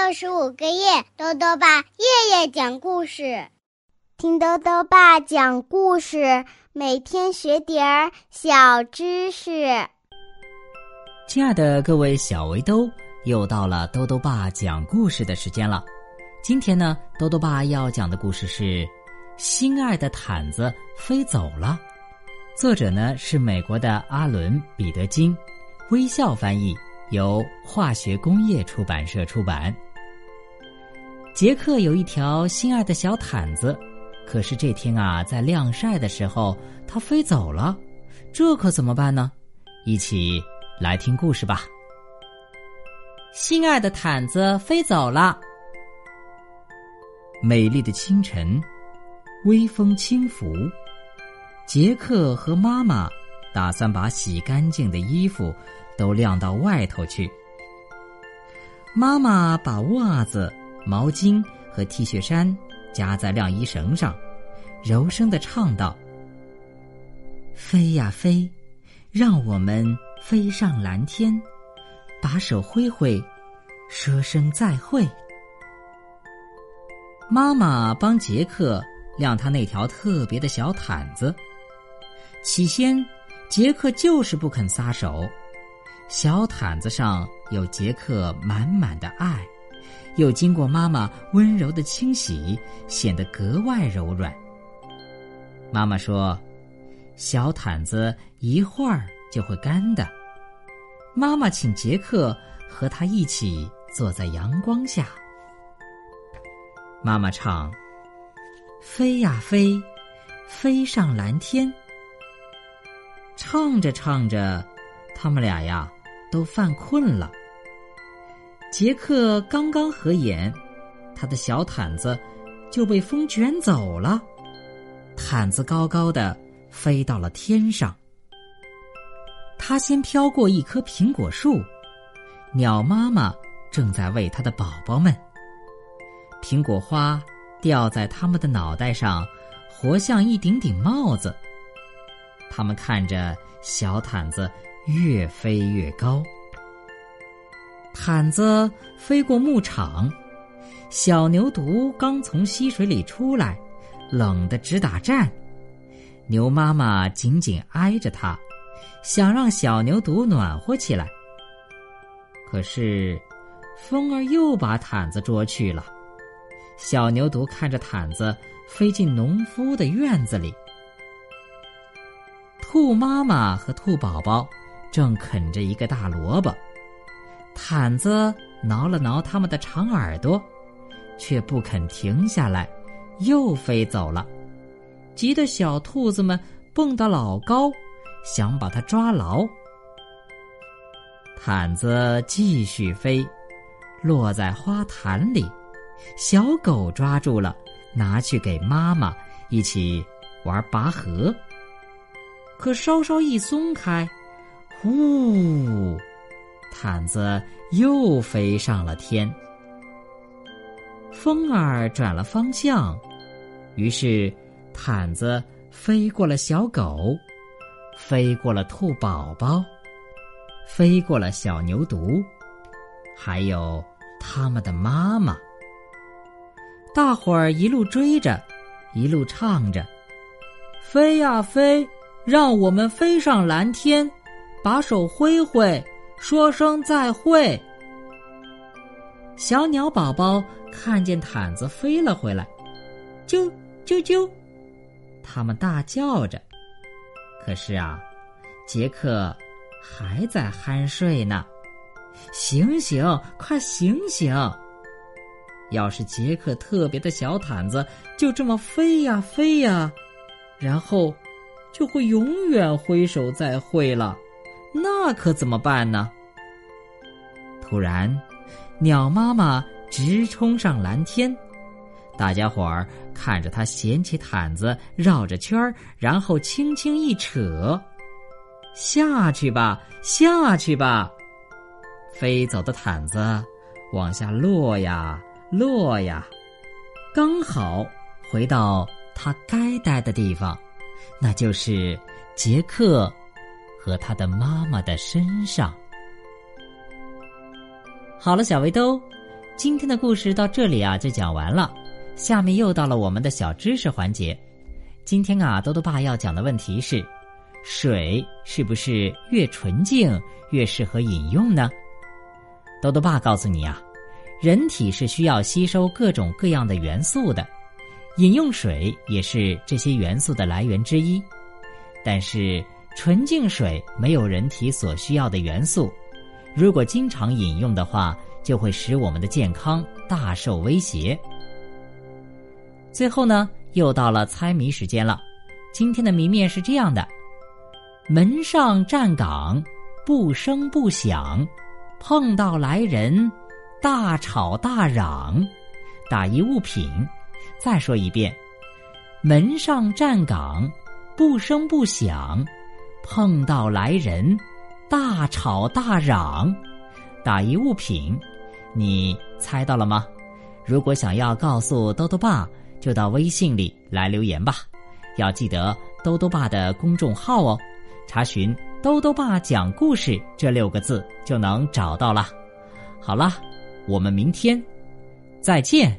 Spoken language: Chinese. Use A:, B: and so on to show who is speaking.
A: 六十五个夜，豆豆爸夜夜讲故事，听豆豆爸讲故事，每天学点儿小知识。
B: 亲爱的各位小围兜，又到了豆豆爸讲故事的时间了。今天呢，豆豆爸要讲的故事是《心爱的毯子飞走了》，作者呢是美国的阿伦·彼得金，微笑翻译。由化学工业出版社出版。杰克有一条心爱的小毯子，可是这天啊，在晾晒的时候，它飞走了，这可怎么办呢？一起来听故事吧。心爱的毯子飞走了。美丽的清晨，微风轻拂，杰克和妈妈打算把洗干净的衣服。都晾到外头去。妈妈把袜子、毛巾和 T 恤衫夹在晾衣绳上，柔声的唱道：“飞呀飞，让我们飞上蓝天，把手挥挥，说声再会。”妈妈帮杰克晾他那条特别的小毯子。起先，杰克就是不肯撒手。小毯子上有杰克满满的爱，又经过妈妈温柔的清洗，显得格外柔软。妈妈说：“小毯子一会儿就会干的。”妈妈请杰克和他一起坐在阳光下。妈妈唱：“飞呀飞，飞上蓝天。”唱着唱着，他们俩呀。都犯困了。杰克刚刚合眼，他的小毯子就被风卷走了。毯子高高的飞到了天上。他先飘过一棵苹果树，鸟妈妈正在喂它的宝宝们。苹果花掉在他们的脑袋上，活像一顶顶帽子。他们看着小毯子。越飞越高，毯子飞过牧场，小牛犊刚从溪水里出来，冷得直打颤。牛妈妈紧紧挨着它，想让小牛犊暖和起来。可是，风儿又把毯子捉去了。小牛犊看着毯子飞进农夫的院子里，兔妈妈和兔宝宝。正啃着一个大萝卜，毯子挠了挠他们的长耳朵，却不肯停下来，又飞走了。急得小兔子们蹦得老高，想把它抓牢。毯子继续飞，落在花坛里，小狗抓住了，拿去给妈妈一起玩拔河。可稍稍一松开。呼，毯子又飞上了天。风儿转了方向，于是毯子飞过了小狗，飞过了兔宝宝，飞过了小牛犊，还有他们的妈妈。大伙儿一路追着，一路唱着：“飞呀飞，让我们飞上蓝天。”把手挥挥，说声再会。小鸟宝宝看见毯子飞了回来，啾啾啾，他们大叫着。可是啊，杰克还在酣睡呢。醒醒，快醒醒！要是杰克特别的小毯子就这么飞呀飞呀，然后就会永远挥手再会了。那可怎么办呢？突然，鸟妈妈直冲上蓝天，大家伙儿看着它掀起毯子绕着圈儿，然后轻轻一扯，下去吧，下去吧！飞走的毯子往下落呀落呀，刚好回到它该待的地方，那就是杰克。和他的妈妈的身上。好了，小围兜，今天的故事到这里啊就讲完了，下面又到了我们的小知识环节。今天啊，多多爸要讲的问题是：水是不是越纯净越适合饮用呢？多多爸告诉你啊，人体是需要吸收各种各样的元素的，饮用水也是这些元素的来源之一。但是纯净水没有人体所需要的元素，如果经常饮用的话，就会使我们的健康大受威胁。最后呢，又到了猜谜时间了。今天的谜面是这样的：门上站岗，不声不响。碰到来人，大吵大嚷，打一物品。再说一遍，门上站岗，不声不响。碰到来人，大吵大嚷，打一物品。你猜到了吗？如果想要告诉兜兜爸，就到微信里来留言吧。要记得兜兜爸的公众号哦，查询。兜兜爸讲故事这六个字就能找到了。好了，我们明天再见。